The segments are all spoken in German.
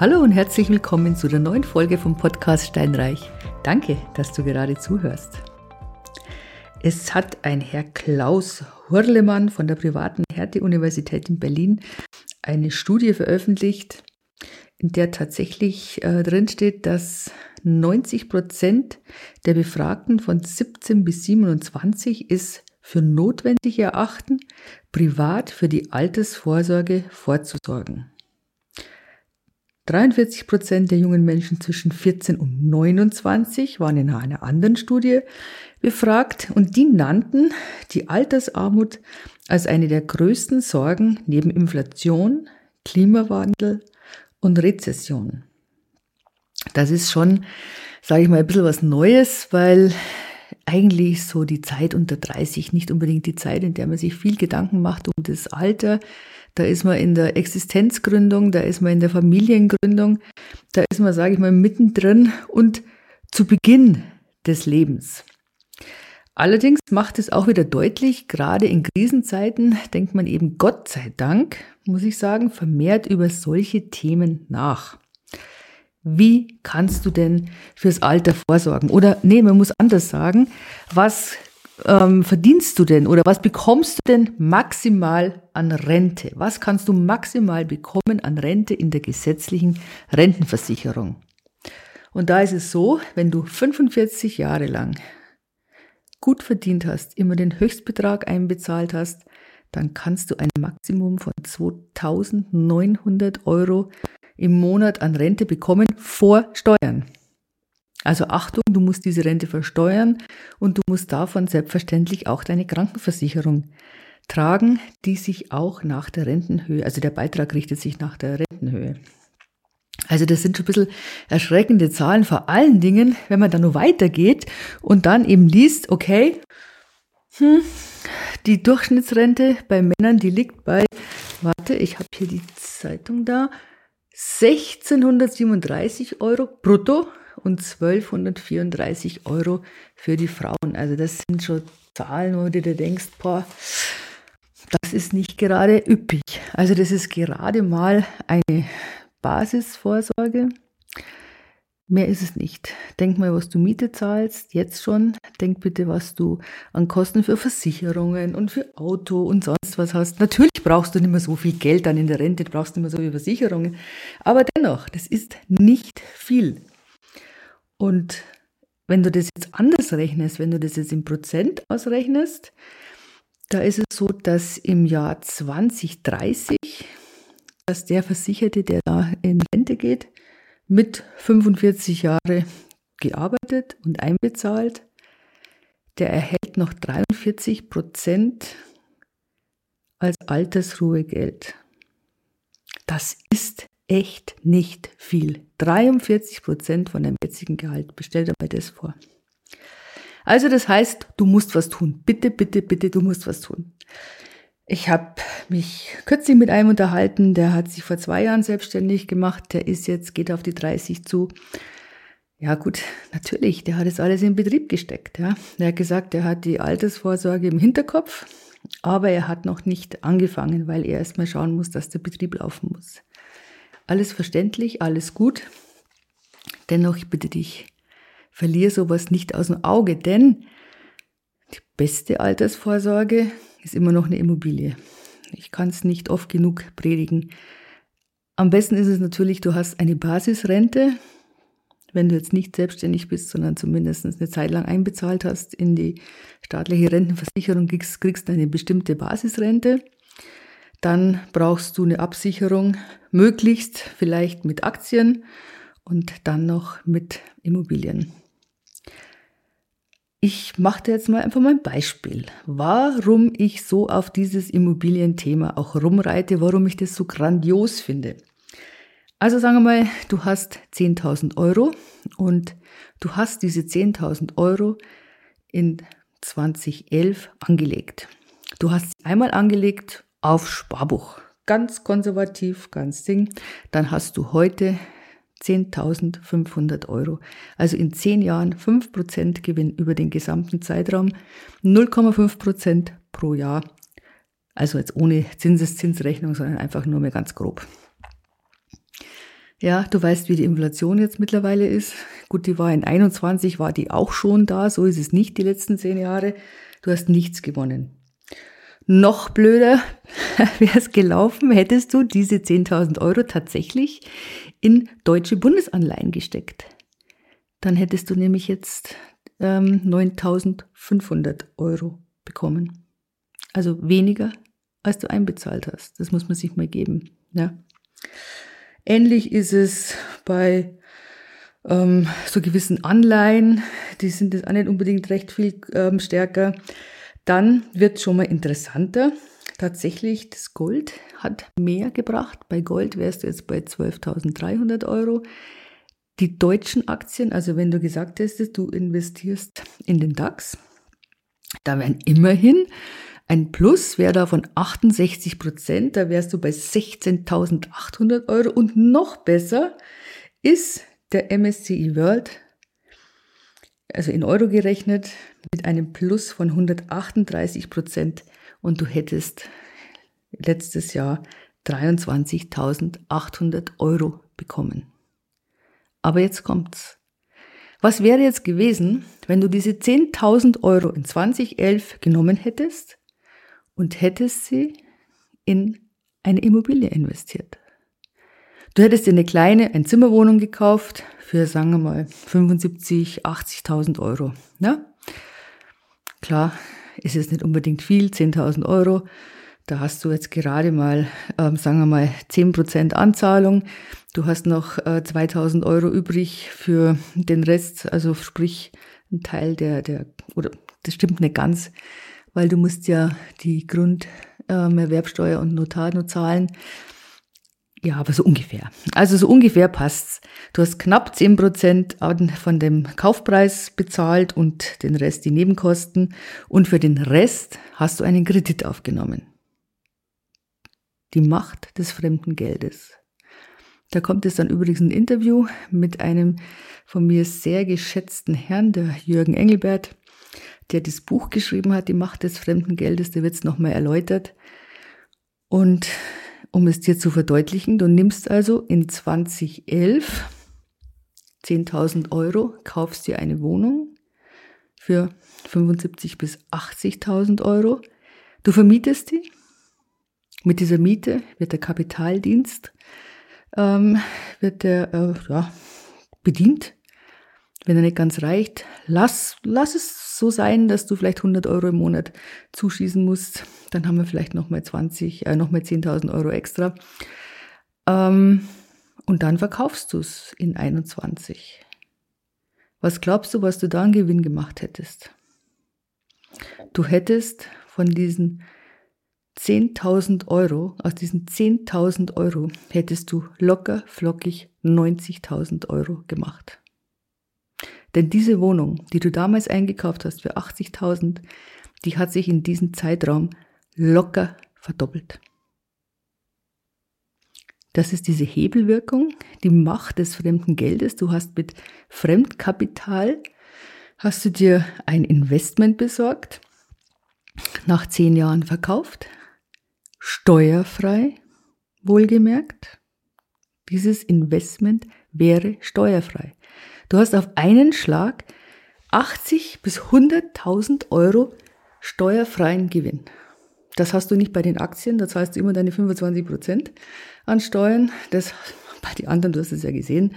Hallo und herzlich willkommen zu der neuen Folge vom Podcast Steinreich. Danke, dass du gerade zuhörst. Es hat ein Herr Klaus Hurlemann von der privaten Hertie-Universität in Berlin eine Studie veröffentlicht, in der tatsächlich äh, drinsteht, dass 90 Prozent der Befragten von 17 bis 27 es für notwendig erachten, privat für die Altersvorsorge vorzusorgen. 43 Prozent der jungen Menschen zwischen 14 und 29 waren in einer anderen Studie befragt und die nannten die Altersarmut als eine der größten Sorgen neben Inflation, Klimawandel und Rezession. Das ist schon, sage ich mal, ein bisschen was Neues, weil eigentlich so die Zeit unter 30 nicht unbedingt die Zeit, in der man sich viel Gedanken macht um das Alter. Da ist man in der Existenzgründung, da ist man in der Familiengründung, da ist man, sage ich mal, mittendrin und zu Beginn des Lebens. Allerdings macht es auch wieder deutlich, gerade in Krisenzeiten denkt man eben Gott sei Dank, muss ich sagen, vermehrt über solche Themen nach. Wie kannst du denn fürs Alter vorsorgen? Oder nee, man muss anders sagen, was ähm, verdienst du denn oder was bekommst du denn maximal an Rente? Was kannst du maximal bekommen an Rente in der gesetzlichen Rentenversicherung? Und da ist es so, wenn du 45 Jahre lang gut verdient hast, immer den Höchstbetrag einbezahlt hast, dann kannst du ein Maximum von 2900 Euro im Monat an Rente bekommen vor Steuern. Also Achtung, du musst diese Rente versteuern und du musst davon selbstverständlich auch deine Krankenversicherung tragen, die sich auch nach der Rentenhöhe, also der Beitrag richtet sich nach der Rentenhöhe. Also das sind schon ein bisschen erschreckende Zahlen, vor allen Dingen, wenn man dann nur weitergeht und dann eben liest, okay, hm, die Durchschnittsrente bei Männern, die liegt bei, warte, ich habe hier die Zeitung da, 1637 Euro brutto und 1234 Euro für die Frauen. Also das sind schon Zahlen, wo du dir denkst, boah, das ist nicht gerade üppig. Also das ist gerade mal eine Basisvorsorge. Mehr ist es nicht. Denk mal, was du Miete zahlst, jetzt schon. Denk bitte, was du an Kosten für Versicherungen und für Auto und sonst was hast. Natürlich brauchst du nicht mehr so viel Geld dann in der Rente, du brauchst nicht mehr so viele Versicherungen. Aber dennoch, das ist nicht viel. Und wenn du das jetzt anders rechnest, wenn du das jetzt in Prozent ausrechnest, da ist es so, dass im Jahr 2030, dass der Versicherte, der da in Rente geht, mit 45 Jahre gearbeitet und einbezahlt, der erhält noch 43 Prozent als Altersruhegeld. Das ist echt nicht viel. 43 Prozent von deinem jetzigen Gehalt. Bestell dir mal das vor. Also das heißt, du musst was tun. Bitte, bitte, bitte, du musst was tun. Ich habe mich kürzlich mit einem unterhalten, der hat sich vor zwei Jahren selbstständig gemacht, der ist jetzt, geht auf die 30 zu. Ja gut, natürlich, der hat es alles in Betrieb gesteckt. Ja. Er hat gesagt, er hat die Altersvorsorge im Hinterkopf, aber er hat noch nicht angefangen, weil er erstmal schauen muss, dass der Betrieb laufen muss. Alles verständlich, alles gut. Dennoch, ich bitte dich, verlier sowas nicht aus dem Auge, denn die beste Altersvorsorge ist immer noch eine Immobilie. Ich kann es nicht oft genug predigen. Am besten ist es natürlich, du hast eine Basisrente, wenn du jetzt nicht selbstständig bist, sondern zumindest eine Zeit lang einbezahlt hast in die staatliche Rentenversicherung, kriegst, kriegst eine bestimmte Basisrente. Dann brauchst du eine Absicherung, möglichst vielleicht mit Aktien und dann noch mit Immobilien. Ich mache dir jetzt mal einfach mal ein Beispiel, warum ich so auf dieses Immobilienthema auch rumreite, warum ich das so grandios finde. Also sagen wir mal, du hast 10.000 Euro und du hast diese 10.000 Euro in 2011 angelegt. Du hast sie einmal angelegt auf Sparbuch. Ganz konservativ, ganz Ding. Dann hast du heute 10.500 Euro. Also in 10 Jahren 5% Gewinn über den gesamten Zeitraum, 0,5% pro Jahr. Also jetzt ohne Zinseszinsrechnung, sondern einfach nur mehr ganz grob. Ja, du weißt, wie die Inflation jetzt mittlerweile ist. Gut, die war in 21, war die auch schon da. So ist es nicht die letzten zehn Jahre. Du hast nichts gewonnen. Noch blöder wäre es gelaufen, hättest du diese 10.000 Euro tatsächlich in deutsche Bundesanleihen gesteckt. Dann hättest du nämlich jetzt ähm, 9.500 Euro bekommen. Also weniger, als du einbezahlt hast. Das muss man sich mal geben. Ja. Ähnlich ist es bei ähm, so gewissen Anleihen, die sind jetzt auch nicht unbedingt recht viel ähm, stärker. Dann wird schon mal interessanter. Tatsächlich, das Gold hat mehr gebracht. Bei Gold wärst du jetzt bei 12.300 Euro. Die deutschen Aktien, also wenn du gesagt hättest, du investierst in den DAX, da wären immerhin ein Plus wäre da von 68 Prozent, da wärst du bei 16.800 Euro und noch besser ist der MSCI World, also in Euro gerechnet, mit einem Plus von 138 Prozent und du hättest letztes Jahr 23.800 Euro bekommen. Aber jetzt kommt's. Was wäre jetzt gewesen, wenn du diese 10.000 Euro in 2011 genommen hättest und hättest sie in eine Immobilie investiert. Du hättest dir eine kleine Einzimmerwohnung gekauft für, sagen wir mal, 75, 80.000 Euro. Ne? Klar, ist es nicht unbedingt viel, 10.000 Euro. Da hast du jetzt gerade mal, ähm, sagen wir mal, 10% Anzahlung. Du hast noch äh, 2.000 Euro übrig für den Rest, also sprich ein Teil der, der, oder das stimmt nicht ganz, weil du musst ja die Grunderwerbsteuer und Notar nur zahlen. Ja, aber so ungefähr. Also so ungefähr passt's. Du hast knapp zehn Prozent von dem Kaufpreis bezahlt und den Rest die Nebenkosten. Und für den Rest hast du einen Kredit aufgenommen. Die Macht des fremden Geldes. Da kommt es dann übrigens ein Interview mit einem von mir sehr geschätzten Herrn, der Jürgen Engelbert der das Buch geschrieben hat, Die Macht des fremden Geldes, der wird es nochmal erläutert. Und um es dir zu verdeutlichen, du nimmst also in 2011 10.000 Euro, kaufst dir eine Wohnung für 75.000 bis 80.000 Euro. Du vermietest die. Mit dieser Miete wird der Kapitaldienst ähm, wird der, äh, ja, bedient. Wenn er nicht ganz reicht, lass, lass es so sein, dass du vielleicht 100 Euro im Monat zuschießen musst. Dann haben wir vielleicht nochmal 20, äh, nochmal 10.000 Euro extra. Ähm, und dann verkaufst du es in 21. Was glaubst du, was du da an Gewinn gemacht hättest? Du hättest von diesen 10.000 Euro, aus diesen 10.000 Euro hättest du locker flockig 90.000 Euro gemacht. Denn diese Wohnung, die du damals eingekauft hast für 80.000, die hat sich in diesem Zeitraum locker verdoppelt. Das ist diese Hebelwirkung, die Macht des fremden Geldes. Du hast mit Fremdkapital, hast du dir ein Investment besorgt, nach zehn Jahren verkauft, steuerfrei, wohlgemerkt. Dieses Investment wäre steuerfrei. Du hast auf einen Schlag 80 bis 100.000 Euro steuerfreien Gewinn. Das hast du nicht bei den Aktien, da zahlst du immer deine 25 Prozent an Steuern. Das bei den anderen, du hast es ja gesehen,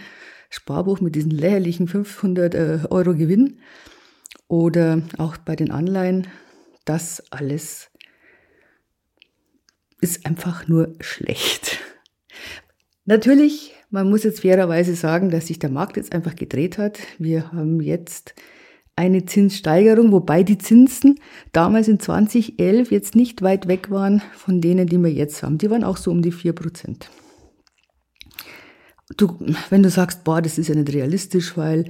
Sparbuch mit diesen lächerlichen 500 äh, Euro Gewinn oder auch bei den Anleihen, das alles ist einfach nur schlecht. Natürlich man muss jetzt fairerweise sagen, dass sich der Markt jetzt einfach gedreht hat. Wir haben jetzt eine Zinssteigerung, wobei die Zinsen damals in 2011 jetzt nicht weit weg waren von denen, die wir jetzt haben. Die waren auch so um die 4 Prozent. Du, wenn du sagst, boah, das ist ja nicht realistisch, weil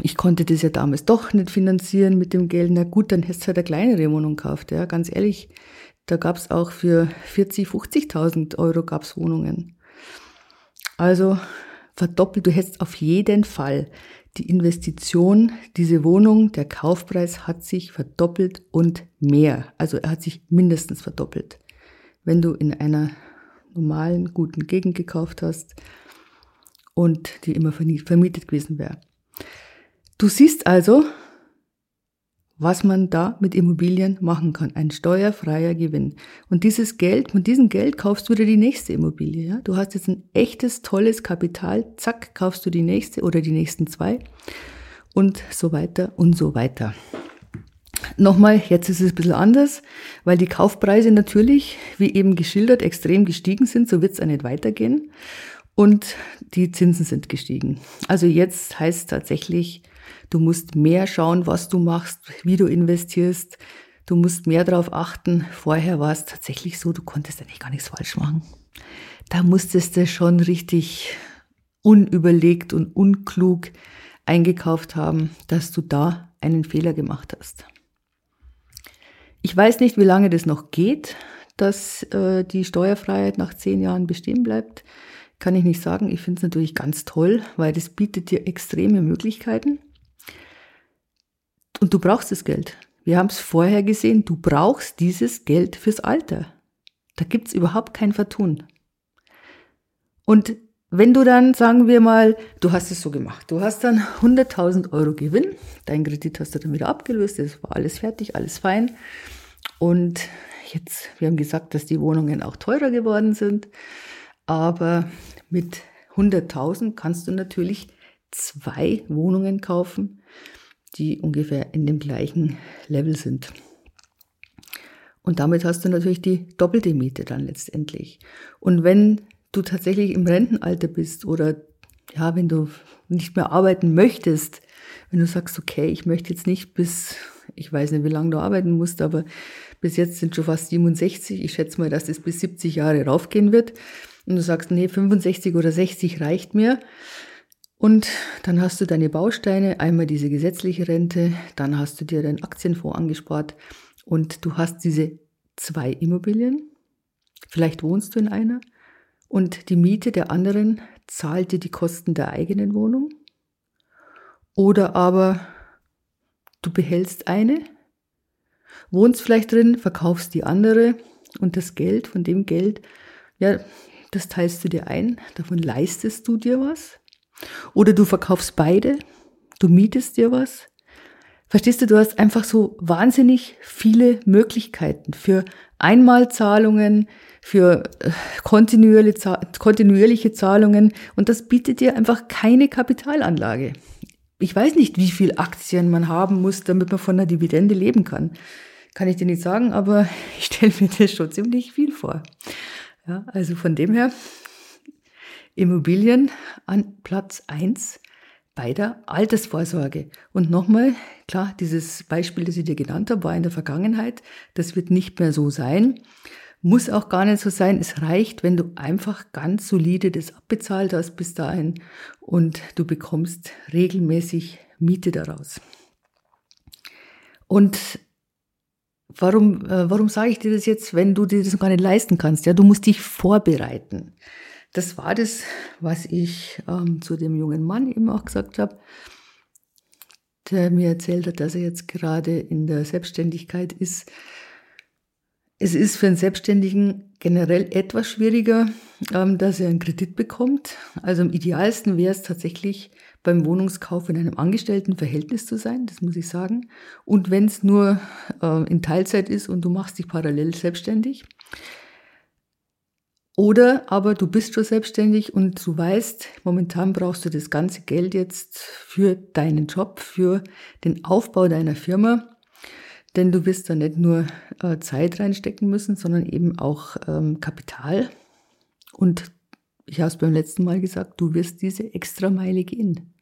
ich konnte das ja damals doch nicht finanzieren mit dem Geld, na gut, dann hättest du halt eine kleinere Wohnung gekauft. Ja, ganz ehrlich, da gab es auch für 40, 50.000 Euro gab's Wohnungen. Also verdoppelt, du hättest auf jeden Fall die Investition, diese Wohnung, der Kaufpreis hat sich verdoppelt und mehr. Also er hat sich mindestens verdoppelt. Wenn du in einer normalen, guten Gegend gekauft hast, und die immer vermietet gewesen wäre. Du siehst also, was man da mit Immobilien machen kann. Ein steuerfreier Gewinn. Und dieses Geld, mit diesem Geld kaufst du dir die nächste Immobilie. Ja? Du hast jetzt ein echtes, tolles Kapital. Zack, kaufst du die nächste oder die nächsten zwei. Und so weiter und so weiter. Nochmal, jetzt ist es ein bisschen anders, weil die Kaufpreise natürlich, wie eben geschildert, extrem gestiegen sind. So wird es auch nicht weitergehen. Und die Zinsen sind gestiegen. Also jetzt heißt tatsächlich, du musst mehr schauen, was du machst, wie du investierst. Du musst mehr darauf achten. Vorher war es tatsächlich so, du konntest eigentlich gar nichts falsch machen. Da musstest du schon richtig unüberlegt und unklug eingekauft haben, dass du da einen Fehler gemacht hast. Ich weiß nicht, wie lange das noch geht, dass äh, die Steuerfreiheit nach zehn Jahren bestehen bleibt. Kann ich nicht sagen. Ich finde es natürlich ganz toll, weil das bietet dir extreme Möglichkeiten. Und du brauchst das Geld. Wir haben es vorher gesehen, du brauchst dieses Geld fürs Alter. Da gibt es überhaupt kein Vertun. Und wenn du dann, sagen wir mal, du hast es so gemacht, du hast dann 100.000 Euro Gewinn, dein Kredit hast du dann wieder abgelöst, es war alles fertig, alles fein. Und jetzt, wir haben gesagt, dass die Wohnungen auch teurer geworden sind, aber mit 100.000 kannst du natürlich zwei Wohnungen kaufen, die ungefähr in dem gleichen Level sind. Und damit hast du natürlich die doppelte Miete dann letztendlich. Und wenn du tatsächlich im Rentenalter bist oder ja, wenn du nicht mehr arbeiten möchtest, wenn du sagst, okay, ich möchte jetzt nicht bis, ich weiß nicht, wie lange du arbeiten musst, aber bis jetzt sind schon fast 67. Ich schätze mal, dass das bis 70 Jahre raufgehen wird. Und du sagst, nee, 65 oder 60 reicht mir. Und dann hast du deine Bausteine, einmal diese gesetzliche Rente, dann hast du dir deinen Aktienfonds angespart und du hast diese zwei Immobilien. Vielleicht wohnst du in einer und die Miete der anderen zahlt dir die Kosten der eigenen Wohnung. Oder aber du behältst eine, wohnst vielleicht drin, verkaufst die andere und das Geld, von dem Geld, ja, das teilst du dir ein, davon leistest du dir was. Oder du verkaufst beide, du mietest dir was. Verstehst du, du hast einfach so wahnsinnig viele Möglichkeiten für Einmalzahlungen, für äh, kontinuierliche Zahlungen und das bietet dir einfach keine Kapitalanlage. Ich weiß nicht, wie viel Aktien man haben muss, damit man von der Dividende leben kann. Kann ich dir nicht sagen, aber ich stelle mir das schon ziemlich viel vor. Ja, also von dem her, Immobilien an Platz eins bei der Altersvorsorge. Und nochmal, klar, dieses Beispiel, das ich dir genannt habe, war in der Vergangenheit. Das wird nicht mehr so sein. Muss auch gar nicht so sein. Es reicht, wenn du einfach ganz solide das abbezahlt hast bis dahin und du bekommst regelmäßig Miete daraus. Und warum, äh, warum sage ich dir das jetzt, wenn du dir das gar nicht leisten kannst? Ja, du musst dich vorbereiten. Das war das, was ich ähm, zu dem jungen Mann eben auch gesagt habe, der mir erzählt hat, dass er jetzt gerade in der Selbstständigkeit ist. Es ist für einen Selbstständigen generell etwas schwieriger, ähm, dass er einen Kredit bekommt. Also am idealsten wäre es tatsächlich beim Wohnungskauf in einem Angestelltenverhältnis zu sein, das muss ich sagen. Und wenn es nur äh, in Teilzeit ist und du machst dich parallel selbstständig. Oder aber du bist schon selbstständig und du weißt, momentan brauchst du das ganze Geld jetzt für deinen Job, für den Aufbau deiner Firma. Denn du wirst da nicht nur äh, Zeit reinstecken müssen, sondern eben auch ähm, Kapital. Und ich habe es beim letzten Mal gesagt, du wirst diese extra Meile gehen.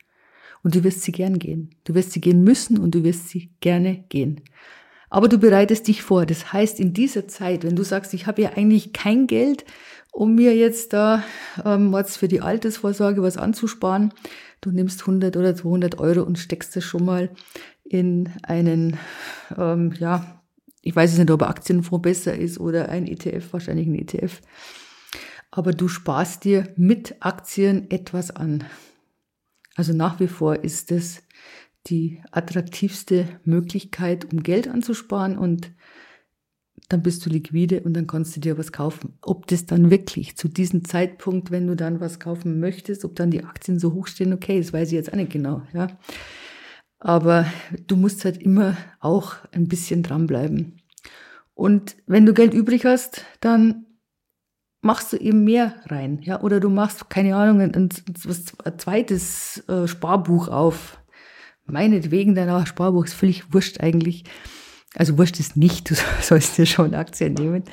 Und du wirst sie gern gehen. Du wirst sie gehen müssen und du wirst sie gerne gehen. Aber du bereitest dich vor. Das heißt, in dieser Zeit, wenn du sagst, ich habe ja eigentlich kein Geld, um mir jetzt da ähm, jetzt für die Altersvorsorge was anzusparen, du nimmst 100 oder 200 Euro und steckst das schon mal in einen, ähm, ja, ich weiß es nicht, ob ein Aktienfonds besser ist oder ein ETF, wahrscheinlich ein ETF. Aber du sparst dir mit Aktien etwas an. Also nach wie vor ist es die attraktivste Möglichkeit, um Geld anzusparen und dann bist du liquide und dann kannst du dir was kaufen. Ob das dann wirklich zu diesem Zeitpunkt, wenn du dann was kaufen möchtest, ob dann die Aktien so hoch stehen, okay, das weiß ich jetzt auch nicht genau, ja. Aber du musst halt immer auch ein bisschen dranbleiben. Und wenn du Geld übrig hast, dann machst du eben mehr rein, ja, oder du machst, keine Ahnung, ein, ein, ein zweites äh, Sparbuch auf. Meinetwegen dein Sparbuch ist völlig wurscht eigentlich. Also wurscht ist nicht, du sollst dir schon Aktien nehmen.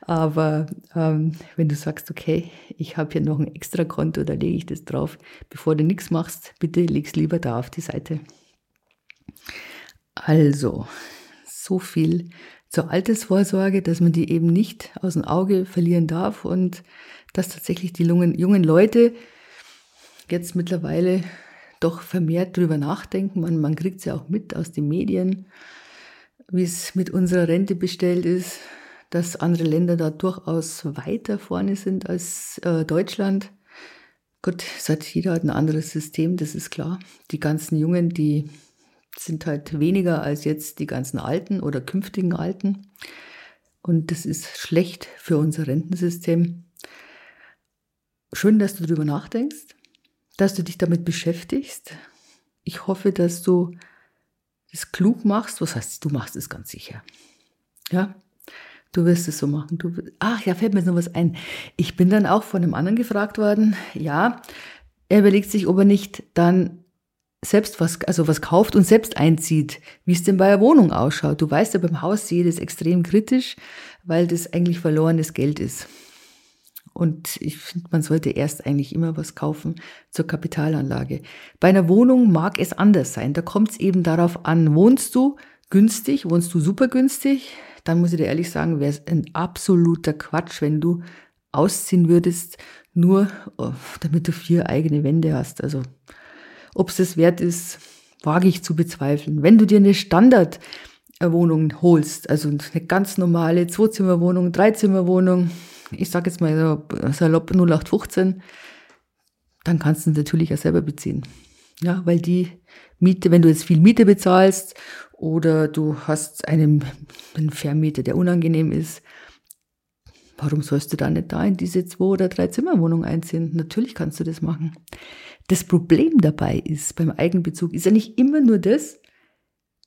Aber ähm, wenn du sagst, okay, ich habe hier noch ein extra Konto, da lege ich das drauf, bevor du nichts machst, bitte leg's lieber da auf die Seite. Also, so viel zur Altersvorsorge, dass man die eben nicht aus dem Auge verlieren darf und dass tatsächlich die jungen Leute jetzt mittlerweile doch vermehrt drüber nachdenken. Man, man kriegt es ja auch mit aus den Medien, wie es mit unserer Rente bestellt ist, dass andere Länder da durchaus weiter vorne sind als äh, Deutschland. Gut, seit jeder hat ein anderes System, das ist klar. Die ganzen Jungen, die sind halt weniger als jetzt die ganzen Alten oder künftigen Alten. Und das ist schlecht für unser Rentensystem. Schön, dass du darüber nachdenkst, dass du dich damit beschäftigst. Ich hoffe, dass du das klug machst. Was heißt, du machst es ganz sicher. Ja, du wirst es so machen. Du, ach ja, fällt mir noch was ein. Ich bin dann auch von einem anderen gefragt worden. Ja, er überlegt sich, ob er nicht dann selbst was, also was kauft und selbst einzieht, wie es denn bei der Wohnung ausschaut. Du weißt ja, beim Haus sehe das extrem kritisch, weil das eigentlich verlorenes Geld ist. Und ich finde, man sollte erst eigentlich immer was kaufen zur Kapitalanlage. Bei einer Wohnung mag es anders sein. Da kommt es eben darauf an, wohnst du günstig, wohnst du super günstig, dann muss ich dir ehrlich sagen, wäre es ein absoluter Quatsch, wenn du ausziehen würdest, nur oh, damit du vier eigene Wände hast. Also ob es das wert ist, wage ich zu bezweifeln. Wenn du dir eine Standardwohnung holst, also eine ganz normale Zwei-Zimmer-Wohnung, Dreizimmer-Wohnung, ich sage jetzt mal so salopp 0815, dann kannst du natürlich auch selber beziehen. Ja, weil die Miete, wenn du jetzt viel Miete bezahlst oder du hast einen, einen Vermieter, der unangenehm ist, warum sollst du da nicht da in diese zwei oder drei Zimmerwohnung einziehen? Natürlich kannst du das machen. Das Problem dabei ist beim Eigenbezug ist ja nicht immer nur das,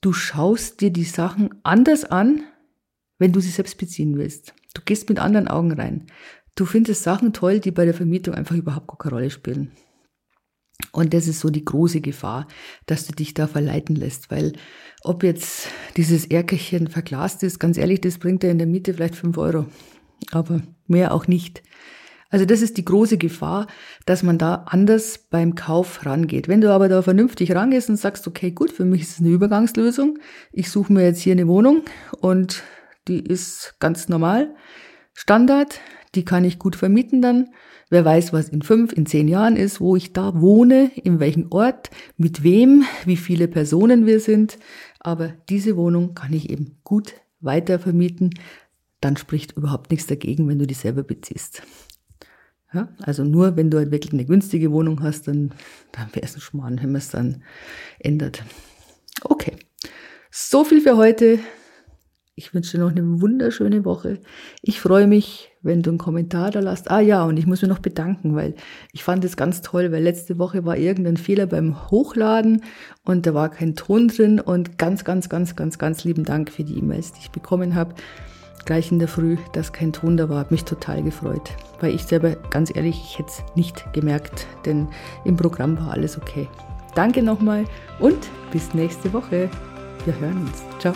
du schaust dir die Sachen anders an, wenn du sie selbst beziehen willst. Du gehst mit anderen Augen rein. Du findest Sachen toll, die bei der Vermietung einfach überhaupt keine Rolle spielen. Und das ist so die große Gefahr, dass du dich da verleiten lässt, weil ob jetzt dieses Erkerchen verglast ist, ganz ehrlich, das bringt dir in der Miete vielleicht fünf Euro, aber mehr auch nicht. Also das ist die große Gefahr, dass man da anders beim Kauf rangeht. Wenn du aber da vernünftig rangehst und sagst, okay, gut, für mich ist es eine Übergangslösung. Ich suche mir jetzt hier eine Wohnung und die ist ganz normal, Standard, die kann ich gut vermieten dann. Wer weiß, was in fünf, in zehn Jahren ist, wo ich da wohne, in welchem Ort, mit wem, wie viele Personen wir sind. Aber diese Wohnung kann ich eben gut weiter vermieten. Dann spricht überhaupt nichts dagegen, wenn du die selber beziehst. Ja, also nur wenn du halt wirklich eine günstige Wohnung hast, dann, dann wäre es ein Schmarrn, wenn man es dann ändert. Okay, so viel für heute. Ich wünsche dir noch eine wunderschöne Woche. Ich freue mich, wenn du einen Kommentar da lässt. Ah ja, und ich muss mich noch bedanken, weil ich fand es ganz toll, weil letzte Woche war irgendein Fehler beim Hochladen und da war kein Ton drin und ganz, ganz, ganz, ganz, ganz lieben Dank für die E-Mails, die ich bekommen habe gleich in der Früh, dass kein Ton da war, hat mich total gefreut. Weil ich selber, ganz ehrlich, ich hätte es nicht gemerkt, denn im Programm war alles okay. Danke nochmal und bis nächste Woche. Wir hören uns. Ciao.